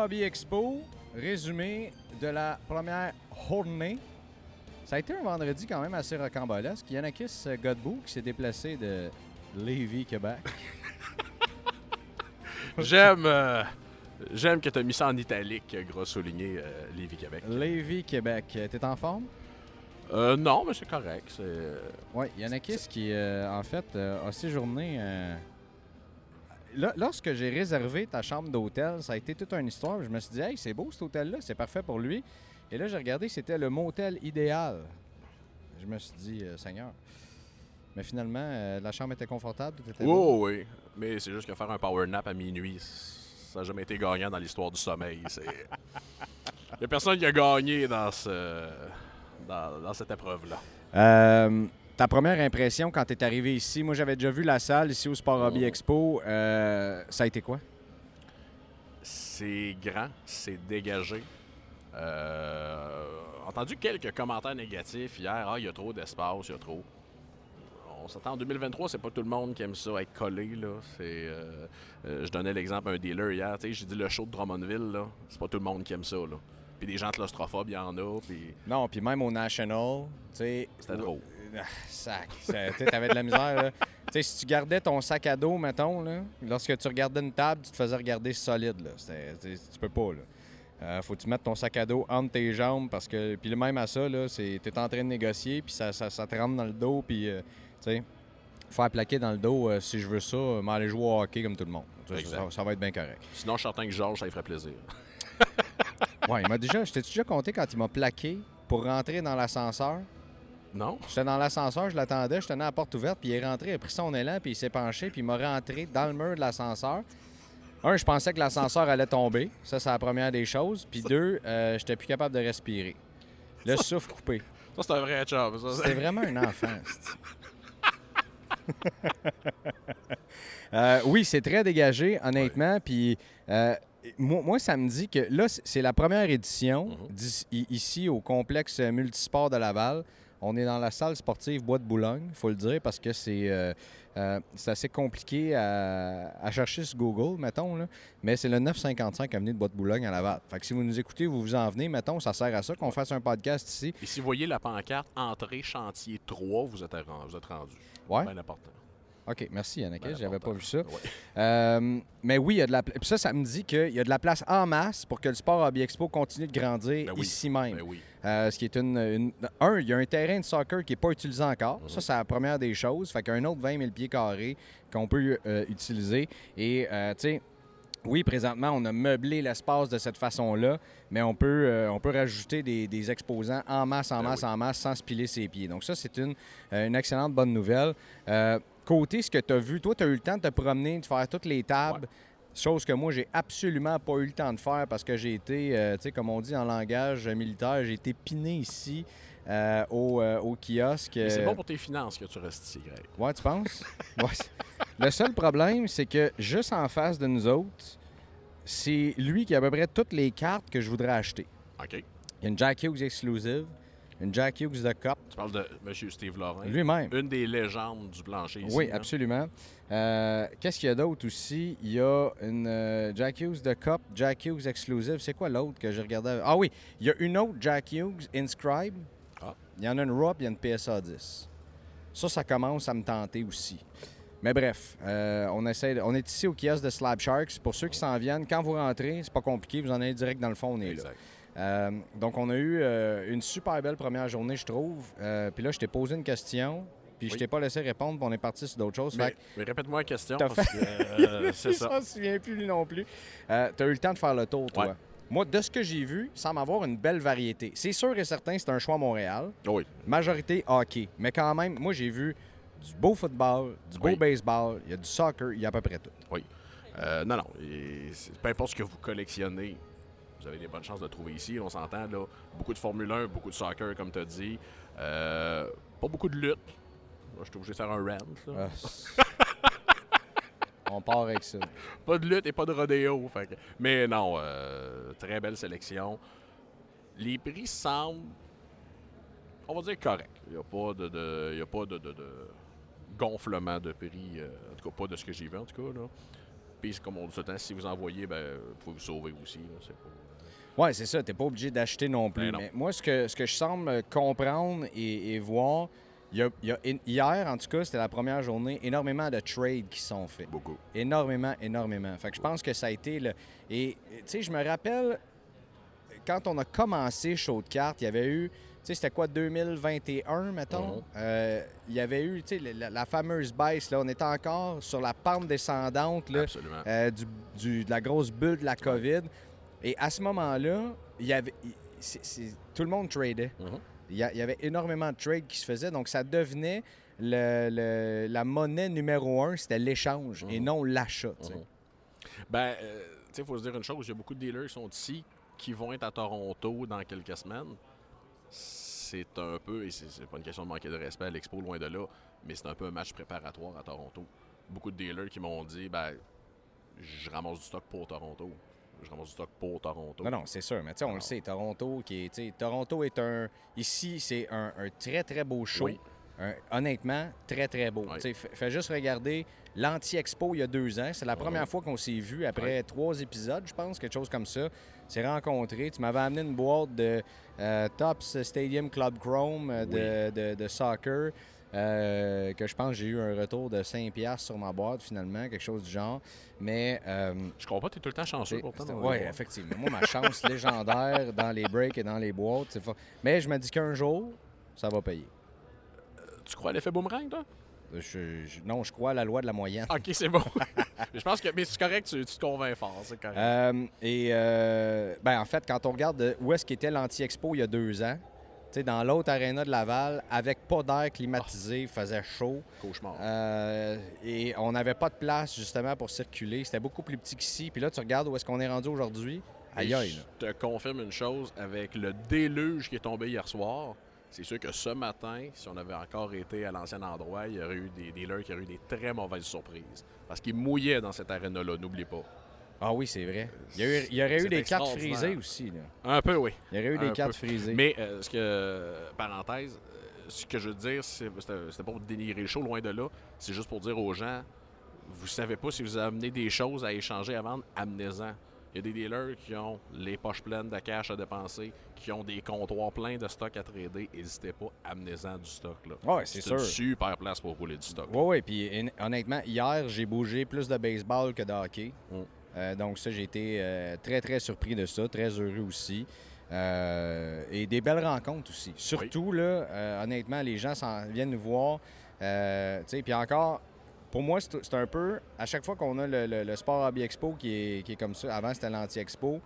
Hobby Expo, résumé de la première journée. Ça a été un vendredi quand même assez rocambolesque. Yannakis Godbout qui s'est déplacé de Lévis, Québec. J'aime euh, j'aime que tu as mis ça en italique, gros souligné, euh, Lévis, Québec. Lévis, Québec. T'es en forme? Euh, non, mais c'est correct. euh, Oui, Yannakis qui, en fait, a séjourné. Là- lorsque j'ai réservé ta chambre d'hôtel, ça a été toute une histoire. Je me suis dit, hey, c'est beau cet hôtel-là, c'est parfait pour lui. Et là, j'ai regardé, c'était le motel idéal. Je me suis dit, euh, Seigneur. Mais finalement, euh, la chambre était confortable, tout était beau. Oh, oui. Mais c'est juste que faire un power nap à minuit, ça n'a jamais été gagnant dans l'histoire du sommeil. Il n'y a personne qui a gagné dans, ce, dans, dans cette épreuve-là. Euh, ta première impression quand tu es arrivé ici, moi j'avais déjà vu la salle ici au Sport Hobby. Expo. Euh, ça a été quoi? C'est grand, c'est dégagé. Euh, entendu quelques commentaires négatifs hier. Ah, il y a trop d'espace, il y a trop. On s'attend en 2023, c'est pas tout le monde qui aime ça être collé. Là. C'est, euh, je donnais l'exemple à un dealer hier. tu sais, J'ai dit le show de Drummondville, là, c'est pas tout le monde qui aime ça. Là. Puis des gens claustrophobes, il y en a. Puis Non, puis même au National. C'était trop. Ah, Sac. Ça- Tu avais de la misère. Tu sais, si tu gardais ton sac à dos, mettons, là, lorsque tu regardais une table, tu te faisais regarder solide. Là. Tu peux pas. Là. Euh, faut que tu mettes ton sac à dos entre tes jambes parce que. Puis le même à ça, là, c'est tu es en train de négocier, puis ça, ça, ça te rentre dans le dos, puis euh, tu sais, faire plaquer dans le dos, euh, si je veux ça, euh, m'aller jouer au hockey comme tout le monde. Ça, Exact. ça- ça va être bien correct. sinon, je suis que Georges, ça lui ferait plaisir. Ouais, il m'a déjà. Je t'ai déjà compté quand il m'a plaqué pour rentrer dans l'ascenseur? Non? J'étais dans l'ascenseur, je l'attendais, je tenais la porte ouverte, puis il est rentré, il a pris son élan, puis il s'est penché, puis il m'a rentré dans le mur de l'ascenseur. Un, je pensais que l'ascenseur allait tomber. Ça, c'est la première des choses. Puis deux, euh, j'étais plus capable de respirer. Le souffle coupé. Ça, c'est un vrai job. Ça, C'était vraiment un enfant. Euh, oui, c'est très dégagé, honnêtement. Puis euh, moi, moi, ça me dit que là, c'est la première édition Mhm. i- ici au complexe multisport de Laval. On est dans la salle sportive Bois de Boulogne, il faut le dire, parce que c'est euh, euh, assez compliqué à, à chercher sur Google, mettons. Là. Mais c'est le 955 avenue de Bois de Boulogne à Laval. Fait que si vous nous écoutez, vous vous en venez, mettons, ça sert à ça qu'on fasse un podcast ici. Et si vous voyez la pancarte Entrée chantier 3, vous êtes, vous êtes rendu. Ouais. Bien important. OK, merci Yannick, Bien j'avais pas vu ça. Ouais. Euh, mais oui, il y a de la puis ça, ça me dit qu'il y a de la place en masse pour que le sport Hobby Expo continue de grandir Ben oui, ici même. Ben oui. Euh, ce qui est une, une- Un, il y a un terrain de soccer qui n'est pas utilisé encore. Mhm. Ça, c'est la première des choses. Fait qu'un autre 20 000 pieds carrés qu'on peut euh, utiliser. Et, tu sais, oui, présentement, on a meublé l'espace de cette façon-là, mais on peut, euh, on peut rajouter des, des exposants en masse, en Ben masse, oui. en masse, sans se piler ses pieds. Donc ça, c'est une, une excellente bonne nouvelle. Euh, côté ce que tu as vu, toi, tu as eu le temps de te promener, de faire toutes les tables. Chose que moi, j'ai absolument pas eu le temps de faire parce que j'ai été, euh, tu sais, comme on dit en langage militaire, j'ai été piné ici euh, au, euh, au kiosque. Mais c'est bon pour tes finances que tu restes ici, Greg. Ouais, tu penses? Ouais, le seul problème, c'est que juste en face de nous autres, c'est lui qui a à peu près toutes les cartes que je voudrais acheter. OK. Il y a une Jack Hughes exclusive, une Jack Hughes de Cup. Tu parles de M. Steve Laurent. Lui-même. Une des légendes du plancher ici. Oui, hein. absolument. Euh, Qu'est-ce qu'il y a d'autre aussi? Il y a une euh, Jack Hughes de Cup, Jack Hughes Exclusive. C'est quoi l'autre que j'ai regardé? Ah oui, il y a une autre Jack Hughes Inscribe. Ah. Il y en a une RAW, il y a une PSA 10. Ça, ça commence à me tenter aussi. Mais bref, euh, on, essaie de- on est ici au kiosque de Slab Sharks. Pour ceux qui s'en viennent, quand vous rentrez, c'est pas compliqué, vous en allez direct dans le fond, on est là. Euh, donc, on a eu euh, une super belle première journée, je trouve. Euh, puis là, je t'ai posé une question, puis je Oui. t'ai pas laissé répondre, puis on est parti sur d'autres choses. Fait Mais, que- mais répète-moi la question. Parce que, euh, c'est ça. s'en souvient plus, lui non plus. Tu as eu le temps de faire le tour, toi. Ouais. Moi, de ce que j'ai vu, semble avoir une belle variété. C'est sûr et certain, c'est un choix à Montréal. Oui. Majorité hockey. Mais quand même, moi, j'ai vu du beau football, du beau Oui. baseball, il y a du soccer, il y a à peu près tout. Oui. Euh, non, non. Et peu importe ce que vous collectionnez, vous avez des bonnes chances de le trouver ici. On s'entend, là. Beaucoup de Formule 1, beaucoup de soccer, comme tu as dit. Euh, pas beaucoup de lutte. Moi, je suis obligé de faire un rant. là. Ah. on part avec ça. Pas de lutte et pas de rodéo. fait que- Mais non, euh, très belle sélection. Les prix semblent, on va dire, corrects. Il n'y a pas de, de- y a pas de, de- de gonflement de prix, euh, en tout cas pas de ce que j'ai vu en tout cas. Là. Puis comme on dit tout le temps, si vous envoyez, ben, vous pouvez vous sauver aussi. là. C'est pas... Ouais, c'est ça. T'es pas obligé d'acheter non plus. Ben non. Mais moi, ce que, ce que je semble comprendre et, et voir, il y a- il y a- hier, en tout cas, c'était la première journée, énormément de trades qui sont faits. Beaucoup. Énormément, énormément. Fait que je pense que ça a été le. Et, tu sais, je me rappelle, quand on a commencé Show de cartes, il y avait eu. Tu sais, c'était quoi, 2021, mettons? Euh, il y avait eu, tu sais, la, la fameuse baisse, là. On était encore sur la pente descendante, là, Absolument. euh, du, du- de la grosse bulle de la COVID. Et à ce moment-là, il y avait. il- tout le monde tradait. Mhm. Il y, a- il y avait énormément de trades qui se faisaient, donc ça devenait le- le- la monnaie numéro un, c'était l'échange et Mhm. non l'achat. tu sais. Mhm. Ben, euh, tu sais, il faut se dire une chose, il y a beaucoup de dealers qui sont ici, qui vont être à Toronto dans quelques semaines. C'est un peu, et c'est pas une question de manquer de respect à l'expo, loin de là, mais c'est un peu un match préparatoire à Toronto. Beaucoup de dealers qui m'ont dit, ben, je ramasse du stock pour Toronto. Je ramasse du stock pour Toronto. Non, non, c'est sûr, mais tu sais, on le sait, Toronto, qui est, Toronto est un. Ici, c'est un, un très, très beau show. Oui. Un- honnêtement, très, très beau. Oui. Fais juste regarder l'Anti-Expo il y a deux ans. C'est la première fois qu'on s'est vu après trois épisodes, je pense, quelque chose comme ça. C'est rencontré. Tu m'avais amené une boîte de euh, Tops Stadium Club Chrome euh, de, de- de soccer. Euh, que je pense que j'ai eu un retour de 5$ piastres sur ma boîte finalement, quelque chose du genre. Mais euh, Je comprends pas, tu es tout le temps chanceux pourtant. le- effectivement. Moi, ma chance légendaire dans les breaks et dans les boîtes, c'est fa- Mais je me dis qu'un jour, ça va payer. Tu crois à l'effet boomerang, toi? Je- je- non, je crois à la loi de la moyenne. Ok, c'est bon. je pense que, mais c'est correct, tu, tu te convaincs fort, c'est correct. Euh, et euh, ben, en fait, quand on regarde de où est-ce qu'était l'Anti-Expo il y a deux ans, dans l'autre aréna de Laval, avec pas d'air climatisé, il faisait chaud. Cauchemar. Euh, et on n'avait pas de place justement pour circuler. C'était beaucoup plus petit qu'ici. Puis là, tu regardes où est-ce qu'on est rendu aujourd'hui. Aïe aïe. Je te confirme une chose, avec le déluge qui est tombé hier soir, c'est sûr que ce matin, si on avait encore été à l'ancien endroit, il y aurait eu des dealers qui auraient eu des très mauvaises surprises. Parce qu'ils mouillaient dans cette arène-là, n'oublie pas. Ah oui, c'est vrai. Il y, a eu- il y aurait eu C'est des cartes frisées aussi. Là. Un peu, oui. Il y aurait eu des cartes peu. frisées. Mais, euh, ce que, parenthèse, euh, ce que je veux dire, c'est- c'était pas pour dénigrer le show, loin de là. C'est juste pour dire aux gens, vous savez pas si vous amenez des choses à échanger, à vendre, amenez-en. Il y a des dealers qui ont les poches pleines de cash à dépenser, qui ont des comptoirs pleins de stock à trader. N'hésitez pas, amenez-en du stock. Là. Ouais, c'est une sûr. super place pour rouler du stock. Oui, oui. Puis hon- honnêtement, hier, j'ai bougé plus de baseball que de hockey. Mm. Euh, donc ça, j'ai été euh, très, très surpris de ça. Très heureux aussi. Euh, et des belles rencontres aussi. Surtout, là, honnêtement, les gens viennent nous voir. Tu sais, puis encore, pour moi, c'est c'est un peu, à chaque fois qu'on a le, le- le Sport Hobby Expo qui est, qui est comme ça, avant c'était l'Anti-Expo,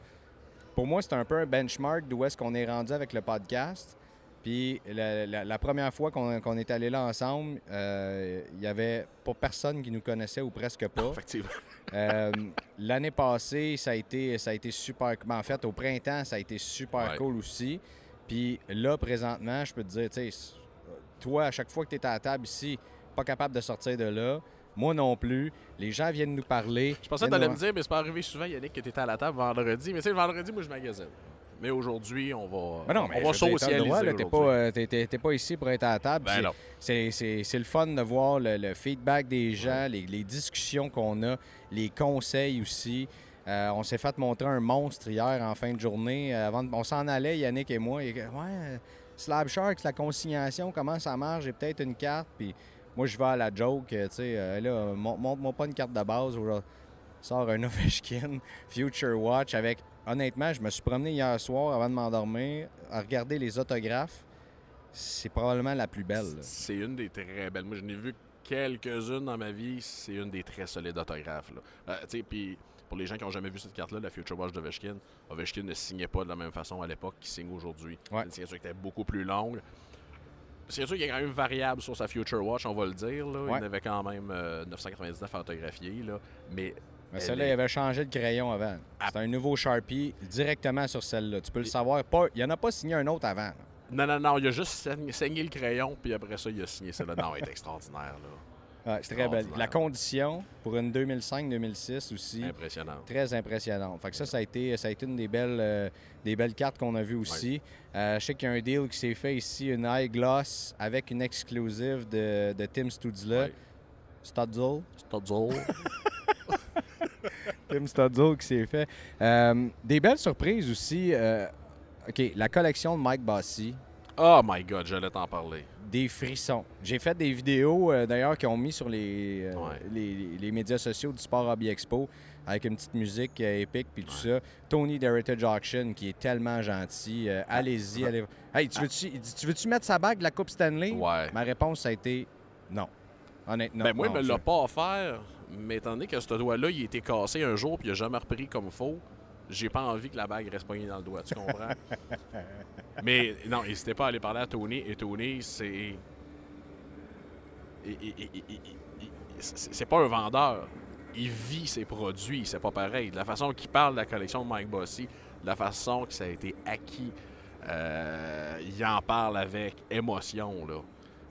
pour moi, c'est un peu un benchmark d'où est-ce qu'on est rendu avec le podcast. Puis la, la- la première fois qu'on est allé là ensemble, euh, il y avait pas personne qui nous connaissait ou presque pas. Effectivement. Euh, L'année passée, ça a été, ça a été super. ben, en fait, au printemps, ça a été super Ouais. cool aussi. Puis là, présentement, je peux te dire, tu sais, toi, à chaque fois que tu es à la table ici, pas capable de sortir de là, Moi non plus. Les gens viennent nous parler. Je pensais que tu allais nous- me dire, mais c'est pas arrivé souvent, Yannick, que tu étais à la table vendredi. Mais tu sais, le vendredi, moi, je magasine. Mais aujourd'hui, on va, Ben non, mais on va socialiser. là, T'es pas, aujourd'hui. euh, pas ici pour être à la table. Ben C'est- le fun de voir le, le feedback des gens, les, les discussions qu'on a, les conseils aussi. Euh, on s'est fait montrer un monstre hier en fin de journée. Euh, avant de- on s'en allait, Yannick et moi. Et, ouais, Slab Sharks, la consignation, comment ça marche? J'ai peut-être une carte. Puis moi, je vais à la joke. Tu sais, euh, là, mon- montre-moi pas une carte de base. Ou, là, sort un Ovechkin Future Watch avec. Honnêtement, je me suis promené hier soir avant de m'endormir à regarder les autographes. C'est probablement la plus belle. C'est une des très belles. Moi, je n'ai vu quelques-unes dans ma vie. C'est une des très solides autographes. Là. Euh, tu sais, puis pour les gens qui n'ont jamais vu cette carte-là, la Future Watch d'Ovechkin, Ovechkin ne signait pas de la même façon à l'époque qu'il signe aujourd'hui. Ouais. Une signature qui était beaucoup plus longue. C'est sûr qu'il est quand même variable sur sa Future Watch, on va le dire. Là. Ouais. Il en avait quand même euh, 999 autographiés. Là. Mais Mais Elle celle-là, est- il avait changé de crayon avant. Ah. C'est un nouveau Sharpie directement sur celle-là. Tu peux le savoir. Pas, il n'y en a pas signé un autre avant. là. non, non, non, il a juste saigné, le crayon, puis après ça, il a signé celle-là. Non, elle est extraordinaire. Là. Ouais, c'est très belle. La condition pour une 2005-2006 aussi. Impressionnant. Très impressionnante. Fait que ça, ça a été, ça a été une des belles, euh, des belles cartes qu'on a vues aussi. Euh, je sais qu'il y a un deal qui s'est fait ici, une high gloss avec une exclusive de, de Tim Studzla. Ouais. Studzle. Tim Studzla qui s'est fait. Euh, des belles surprises aussi. euh, OK, la collection de Mike Bossy. Oh my God, j'allais t'en parler. Des frissons. J'ai fait des vidéos, euh, d'ailleurs, qui ont mis sur les, Ouais. les, les médias sociaux du Sport Hobby Expo avec une petite musique épique puis tout ça. Tony d'Heritage Auction, qui est tellement gentil. Allez-y, va- allez. Hey, tu veux-tu, il dit, tu veux-tu mettre sa bague de la Coupe Stanley? Ouais. Ma réponse, ça a été non. Honnêtement. ben moi, il non, me l'a pas offert, mais étant donné que ce doigt-là, il a été cassé un jour puis il a jamais repris comme faut, j'ai pas envie que la bague reste poignée dans le doigt, tu comprends? mais non, n'hésitez pas à aller parler à Tony. Et Tony, C'est c'est pas un vendeur. Il vit ses produits, c'est pas pareil. De la façon qu'il parle de la collection de Mike Bossy, de la façon que ça a été acquis, euh, il en parle avec émotion, là.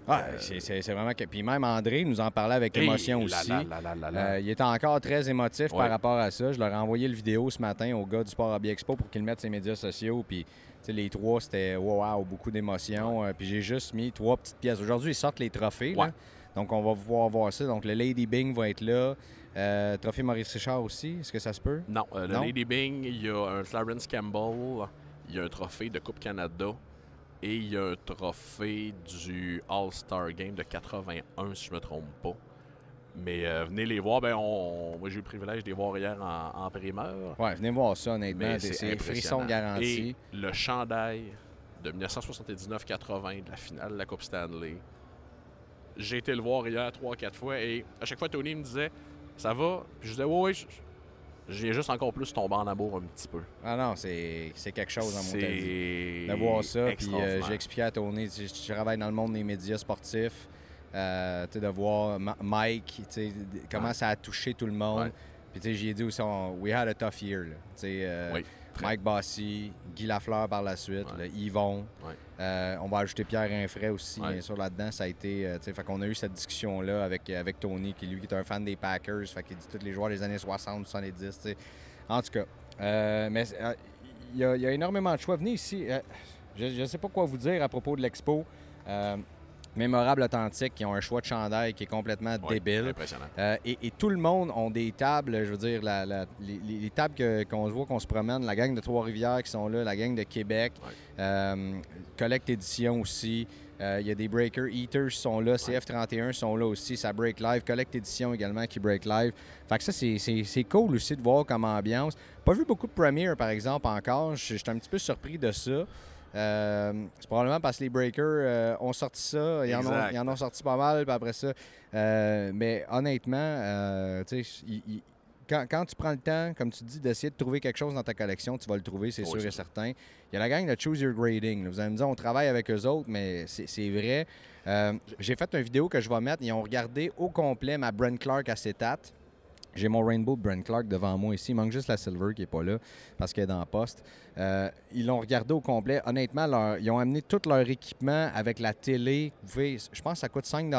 Ouais, c'est, c'est- vraiment que. Puis même André nous en parlait avec Hey, émotion là, aussi. là, là. Euh, il était encore très émotif Ouais. par rapport à ça. Je leur ai envoyé le vidéo ce matin au gars du Sport Hobby Expo pour qu'il mette ses médias sociaux. Puis, tu sais, les trois, c'était wow, wow, beaucoup d'émotions. Euh, puis j'ai juste mis trois petites pièces. Aujourd'hui, ils sortent les trophées. là. Donc, on va pouvoir voir ça. Donc, le Lady Bing va être là. Euh, trophée Maurice Richard aussi. Est-ce que ça se peut? Non, euh, le Non? Lady Bing, il y a un Clarence Campbell, il y a un trophée de Coupe Canada et il y a un trophée du All-Star Game de 81, si je me trompe pas. Mais euh, venez les voir. Ben, on, moi, j'ai eu le privilège de les voir hier en, en primeur. Ouais, venez voir ça, honnêtement. C'est, frissons garantis. Et le chandail de 1979-80 de la finale de la Coupe Stanley. J'ai été le voir hier trois, quatre fois et à chaque fois, Tony me disait Ça va Puis je disais Oui, oui, je- je viens juste encore plus tomber en amour un petit peu. Ah non, c'est, c'est quelque chose, en mon avis. C'est de voir ça. Puis euh, j'ai expliqué à Tony, tu sais, je travaille dans le monde des médias sportifs. euh, de voir Ma- Mike, comment ça a touché tout le monde. Ouais. Puis j'ai dit aussi, on- we had a tough year. là. Euh, Oui, Mike Bossy, Guy Lafleur par la suite, Ouais. Yvon. Ouais. Euh, on va ajouter Pierre Infray aussi, Ouais. bien sûr, là-dedans. Ça a été, euh, fait qu'on a eu cette discussion-là avec, avec Tony, qui lui qui est un fan des Packers, fait qu'il dit tous les joueurs des années 60, 70, tu sais. En tout cas, euh, mais euh, il y, y a énormément de choix. Venez ici. euh, je ne sais pas quoi vous dire à propos de l'expo. Euh, Mémorable Authentique, qui ont un choix de chandail qui est complètement Oui, débile. Impressionnant. Euh, et, et tout le monde ont des tables, je veux dire, la- la- les, les- les tables qu'on se voit, qu'on se promène, la gang de Trois-Rivières qui sont là, la gang de Québec, Ouais. euh, Collect Édition aussi. Euh, Il y a des Breaker Eaters qui sont là, CF31 sont là aussi, ça break live, Collect Édition également qui break live. Fait que ça, c'est- cool aussi de voir comme ambiance. Pas vu beaucoup de Premiere, par exemple, encore. Je suis un petit peu surpris de ça. Euh, c'est probablement parce que les Breakers euh, ont sorti ça. Ils en ont, ils en ont sorti pas mal, puis après ça. euh, mais honnêtement, tu sais, quand, quand tu prends le temps, comme tu dis, d'essayer de trouver quelque chose dans ta collection, tu vas le trouver, c'est Oui, sûr et certain. Il y a la gang de Choose Your Grading. là. Vous allez me dire, on travaille avec eux autres, mais c'est vrai. J'ai fait une vidéo que je vais mettre. Ils ont regardé au complet ma Brent Clark acétate. J'ai mon Rainbow Brent Clark devant moi ici. Il manque juste la Silver qui n'est pas là parce qu'elle est dans le poste. Euh, ils l'ont regardé au complet. Honnêtement, leur- ils ont amené tout leur équipement avec la télé. Je pense que ça coûte 5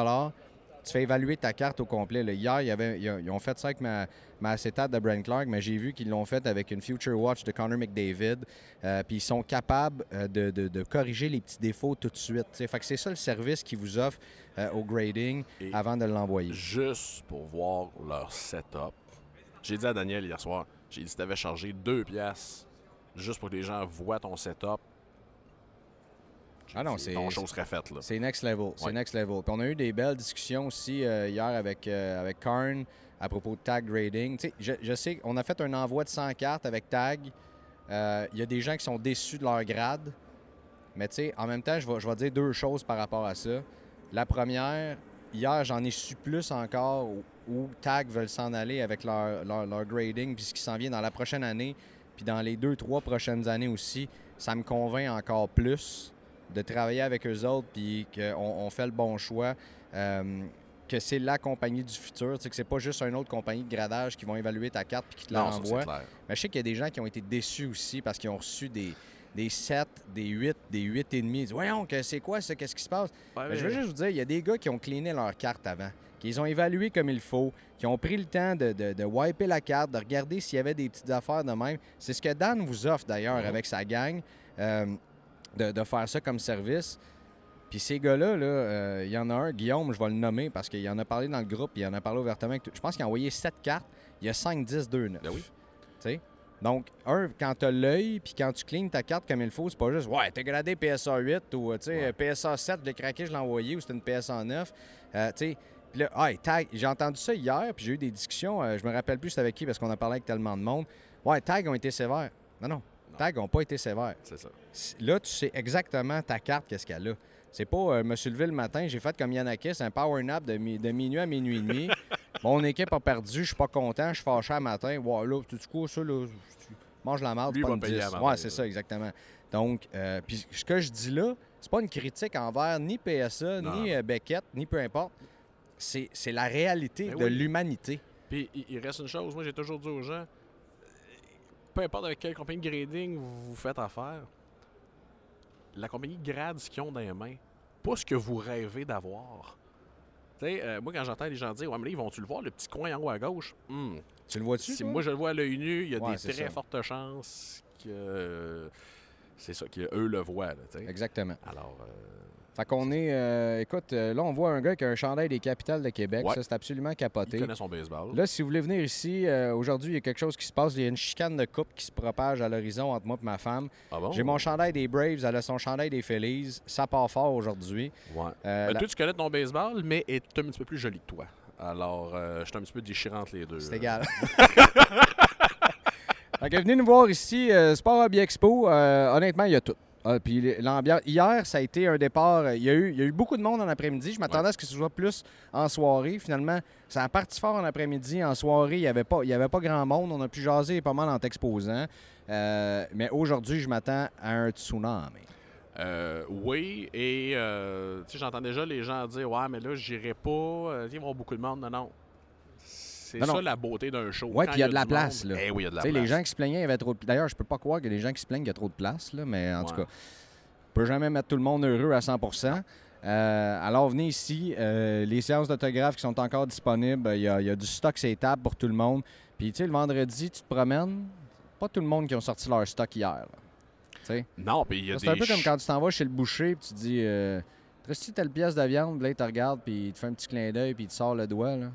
tu fais évaluer ta carte au complet. là. Hier, il y avait, ils ont- fait ça avec ma, ma acétate de Brent Clark, mais j'ai vu qu'ils l'ont fait avec une Future Watch de Connor McDavid. Euh, Puis ils sont capables euh, de, de- de corriger les petits défauts tout de suite. tu. Fait que c'est ça le service qu'ils vous offrent euh, au grading Et- avant de l'envoyer. Juste pour voir leur setup. J'ai dit à Daniel hier soir, j'ai dit si t'avais chargé deux pièces juste pour que les gens voient ton setup. Ah non, c'est- Ton chose serait faite, là. C'est next level. C'est Ouais. next level. Puis on a eu des belles discussions aussi euh, hier avec, euh, avec Karn à propos de tag grading. Tu sais, je, je sais qu'on a fait un envoi de 100 cartes avec tag. Euh, Il y a des gens qui sont déçus de leur grade. Mais tu sais, en même temps, je vais, je vais dire deux choses par rapport à ça. La première, hier, j'en ai su plus encore où, où Tag veulent s'en aller avec leur, leur, leur grading, puis ce qui s'en vient dans la prochaine année, puis dans les deux, trois prochaines années aussi. Ça me convainc encore plus de travailler avec eux autres, puis qu'on on fait le bon choix. euh, que c'est la compagnie du futur, tu sais, que c'est pas juste une autre compagnie de gradage qui vont évaluer ta carte puis qui te c'est clair. Mais je sais qu'il y a des gens qui ont été déçus aussi parce qu'ils ont reçu des, des 7, des 8, des 8 et demi. Ils disent Voyons, que c'est quoi ça? Qu'est-ce qui se passe? Ouais, Mais je veux juste vous dire, il y a des gars qui ont cleané leur carte avant, qu'ils ont évalué comme il faut, qui ont pris le temps de, de, de wiper la carte, de regarder s'il y avait des petites affaires de même. C'est ce que Dan vous offre d'ailleurs Mhm. avec sa gang, euh, de, de faire ça comme service. Puis ces gars-là, là, euh, il y en a un, Guillaume, je vais le nommer parce qu'il en a parlé dans le groupe, il en a parlé ouvertement. avec tout- Je pense qu'il a envoyé 7 cartes, il y a 5, 10, 2, 9. Ben oui. Tu sais? Donc, un, quand tu as l'œil, puis quand tu clignes ta carte comme il faut, c'est pas juste, ouais, t'as gradé PSA 8 ou, Ouais. PSA 7, je l'ai craqué, je l'ai envoyé, ou c'était une PSA 9. Euh, tu sais, puis là, hey, tag, j'ai entendu ça hier, puis j'ai eu des discussions, euh, je me rappelle plus c'était avec qui parce qu'on a parlé avec tellement de monde. Ouais, tag ont été sévères. Non, non, Non. tag ont pas été sévères. C'est ça. Là, tu sais exactement ta carte, qu'est-ce qu'elle a. C'est pas euh, me suis levé le matin, j'ai fait comme Yanakis, un power nap de, mi- de minuit à minuit et demi. Mon équipe a perdu, je suis pas content, je suis fâché à matin. Ouais, là, tu coup, ça, là, tu manges la marde, pas va une payer 10. la marde, Ouais, c'est ça, exactement. Donc, euh, puis ce que je dis là, c'est pas une critique envers ni PSA, Non. ni euh, Beckett, ni peu importe. C'est la réalité Ben de oui. l'humanité. Puis il, reste une chose, moi j'ai toujours dit aux gens, peu importe avec quelle compagnie de grading vous, vous faites affaire, la compagnie grade ce qu'ils ont dans les mains, pas ce que vous rêvez d'avoir. Tu sais, euh, moi quand j'entends les gens dire, ouais, mais là, ils vont-tu le voir, le petit coin en haut à gauche? Hmm. Tu le vois-tu? Si toi? moi je le vois à l'œil nu, il y a Ouais, des très ça. fortes chances que c'est ça, qu'eux le voient. Là. Exactement. Alors, euh, Fait qu'on est. euh, écoute, euh, là, on voit un gars qui a un chandail des capitales de Québec. Ouais. Ça, c'est absolument il capoté. connaît son baseball. Là, si vous voulez venir ici, euh, aujourd'hui, il y a quelque chose qui se passe. Il y a une chicane de coupe qui se propage à l'horizon entre moi et ma femme. ah bon? J'ai mon chandail des Braves, elle a son chandail des Phillies. Ça part fort aujourd'hui. Ouais. Euh, Ben, la- Toi, tu connais ton baseball, mais est un petit peu plus joli que toi. Alors, euh, je suis un petit peu déchirant entre les deux. C'est égal. venez nous voir ici, euh, Sport Hobby Expo. euh, honnêtement, il y a tout. Ah, puis l'ambiance. Hier, ça a été un départ. euh, Il y, a eu, il y a eu beaucoup de monde en après-midi. Je m'attendais à ce que ce soit plus en soirée. Finalement, ça a parti fort en après-midi. En soirée, il n'y avait, pas- il y avait pas grand monde. On a pu jaser pas mal en t'exposant. Euh, mais aujourd'hui, je m'attends à un tsunami. Euh, oui, et euh, j'entends déjà les gens dire Ouais, mais là, j'irai pas. il va y avoir beaucoup de monde. Non, non. C'est ça non. la beauté d'un show. Ouais, Quand puis il y a de la place, monde, là. Eh oui, il y a de la Tu sais, place. les gens qui se plaignaient, il y avait trop de D'ailleurs, je peux pas croire a des gens qui se plaignent qu'il y a trop de place, là, mais en tout cas, on peut jamais mettre tout le monde heureux à 100% Euh, alors, venez ici. euh, les séances d'autographes qui sont encore disponibles, il y, a, il y a du stock les tables pour tout le monde. Puis, tu sais, le vendredi, tu te promènes, pas tout le monde qui ont sorti leur stock hier. sais, Non, puis il y a c'est des. un peu comme quand tu t'en vas chez le boucher puis tu dis euh, Reste-tu telle pièce de viande, là, il te regarde, puis il te fait un petit clin d'œil, puis il te sort le doigt. Là.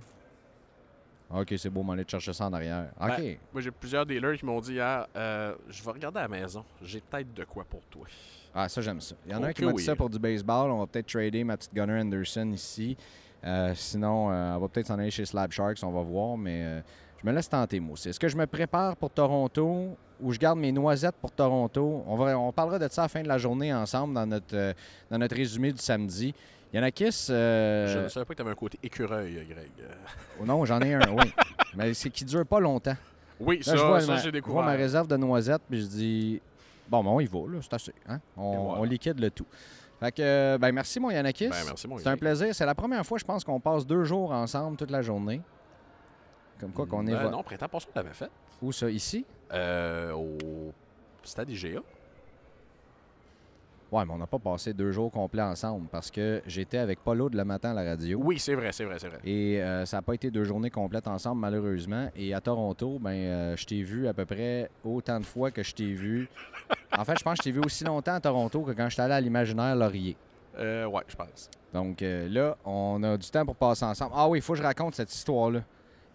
OK, c'est beau, m'en aller chercher ça en arrière. OK. Ben, moi, j'ai plusieurs dealers qui m'ont dit hier euh, Je vais regarder à la maison. J'ai peut-être de quoi pour toi. Ah, ça, j'aime ça. Il y en a un Ok, qui m'a dit oui. ça pour du baseball. On va peut-être trader ma petite Gunnar Anderson ici. Euh, sinon, euh, on va peut-être s'en aller chez Slab Sharks, on va voir. Mais euh, je me laisse tenter, moi aussi. Est-ce que je me prépare pour Toronto ou je garde mes noisettes pour Toronto? On, va, on parlera de ça à la fin de la journée ensemble dans notre, euh, dans notre résumé du samedi. Yanakis, euh, Je ne savais pas que tu avais un côté écureuil, Greg. Oh non, j'en ai un, oui. Mais c'est qui dure pas longtemps. Oui, Là, ça, j'ai je vois découvert. ma réserve de noisettes, puis je dis bon, ben, on y va, là, c'est assez. Hein? On, Et voilà. on liquide le tout. Fait que, ben, merci, mon Yanakis. Ben, merci, mon C'est un plaisir. C'est la première fois, je pense, qu'on passe deux jours ensemble toute la journée. Comme quoi qu'on est. Ben non, printemps passé, on l'avait fait. Où ça Ici? Euh, au stade IGA. Ouais, mais on n'a pas passé deux jours complets ensemble parce que j'étais avec Paulo de le matin à la radio. Oui, c'est vrai, c'est vrai, c'est vrai. Et euh, ça n'a pas été deux journées complètes ensemble, malheureusement. Et à Toronto, ben, euh, je t'ai vu à peu près autant de fois que je t'ai vu. En fait, je pense que je t'ai vu aussi longtemps à Toronto que quand j'étais allé à l'Imaginaire Laurier. Euh, ouais, je pense. Donc euh, là, on a du temps pour passer ensemble. Ah oui, il faut que je raconte cette histoire-là.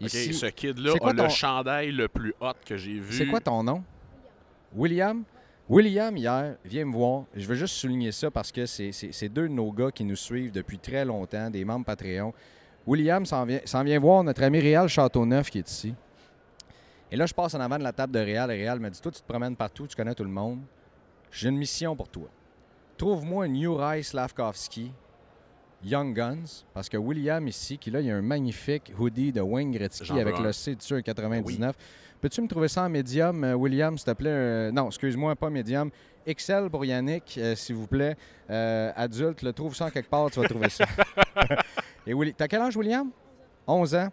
OK, ce kid-là a ton- le chandail le plus hot que j'ai vu. C'est quoi ton nom? William? William, hier, viens me voir. Je veux juste souligner ça parce que c'est deux de nos gars qui nous suivent depuis très longtemps, des membres Patreon. William s'en vient, vient voir notre ami Réal Châteauneuf qui est ici. Et là, je passe en avant de la table de Réal et Réal me dit Toi, tu te promènes partout, tu connais tout le monde. J'ai une mission pour toi. Trouve-moi un Uri Slavkovski Young Guns, parce que William ici, qui là, il y a un magnifique hoodie de Wayne Gretzky avec le C dessus, un 99. Peux-tu me trouver ça en médium, euh, William, s'il te plaît? Euh, non, excuse-moi, pas médium. XL pour Yannick, euh, s'il vous plaît. Euh, adulte, le trouve ça en quelque part, tu vas trouver ça. Et Willi... T'as quel âge, William? 11 ans.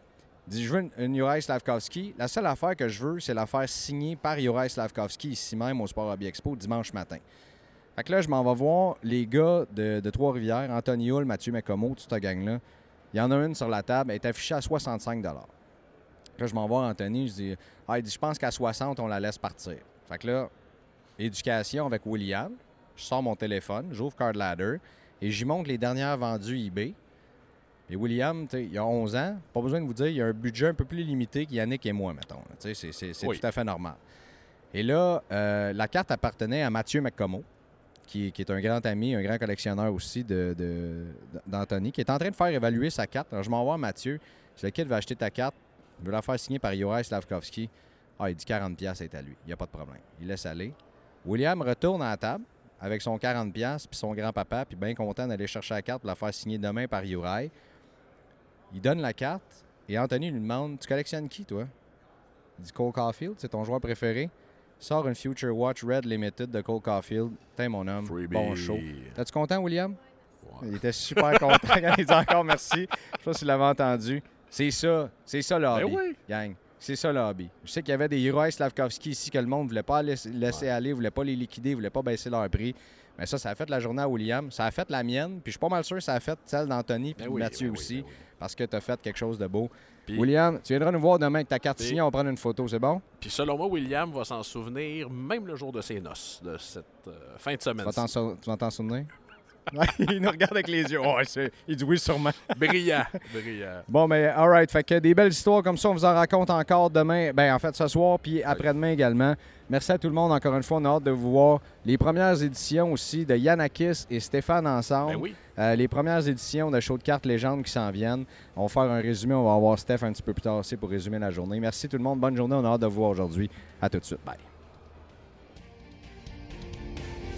Dis, je veux une, une Juraj Slavkovski. La seule affaire que je veux, c'est la faire signer par Juraj Slavkovski ici même au Sport Hobby Expo dimanche matin. Fait que là, je m'en vais voir les gars de, de Trois-Rivières, Anthony Hull, Mathieu Mécomo, toute cette gang-là. Il y en a une sur la table, elle est affichée à 65 Là, je m'en vais voir Anthony, je dis, ah, il dit, je pense qu'à 60, on la laisse partir. Fait que là, éducation avec William, je sors mon téléphone, j'ouvre Card Ladder et j'y montre les dernières vendues eBay. Et William, il a 11 ans, pas besoin de vous dire, il a un budget un peu plus limité qu'Yannick et moi, mettons. C'est c'est- c'est Oui. tout à fait normal. Et là, euh, la carte appartenait à Mathieu McComo, qui, est un grand ami, un grand collectionneur aussi de- de- d'Anthony, qui est en train de faire évaluer sa carte. Alors, je m'envoie Mathieu. Dis, lequel va acheter ta carte? Je veux la faire signer par Yoraï Slavkovski. Ah, il dit 40$ piastres, c'est à lui. Il n'y a pas de problème. Il laisse aller. William retourne à la table avec son 40$ piastres, puis son grand-papa, puis bien content d'aller chercher la carte pour la faire signer demain par Yoraï. Il donne la carte et Anthony lui demande Tu collectionnes qui, toi Il dit Cole Caulfield, c'est ton joueur préféré. Sort une Future Watch Red Limited de Cole Caulfield. T'es mon homme. Freebie. Bon show. T'es-tu content, William? Ouais. Il était super content quand il dit encore merci. Je sais pas si vous l'avez entendu. C'est ça. C'est ça le Ben hobby. oui. Gang. C'est ça le hobby. Je sais qu'il y avait des héros Slavkovski ici que le monde ne voulait pas laisser, laisser aller, ne voulait pas les liquider, ne voulait pas baisser leur prix. Mais ça, ça a fait la journée à William. Ça a fait la mienne. Puis je suis pas mal sûr que ça a fait celle d'Anthony puis Ben de oui, Mathieu ben aussi. ben oui. Parce que tu as fait quelque chose de beau. William, tu viendras nous voir demain avec ta carte Puis- signée. On va prendre une photo. C'est bon? Puis selon moi, William va s'en souvenir même le jour de ses noces, de cette euh, fin de semaine. tu vas t'en souvenir? Il nous regarde avec les yeux. Oh, il dit oui, sûrement. Brillant, brillant. Bon, mais all right. Fait que des belles histoires comme ça, on vous en raconte encore demain. Ben, en fait, ce soir, puis après-demain également. Merci à tout le monde. Encore une fois, on a hâte de vous voir. Les premières éditions aussi de Yanakis et Stéphane ensemble. Ben oui. Euh, les premières éditions de Show de cartes légendes qui s'en viennent. On va faire un résumé. On va avoir Steph un petit peu plus tard aussi pour résumer la journée. Merci tout le monde. Bonne journée. On a hâte de vous voir aujourd'hui. À tout de suite. Bye.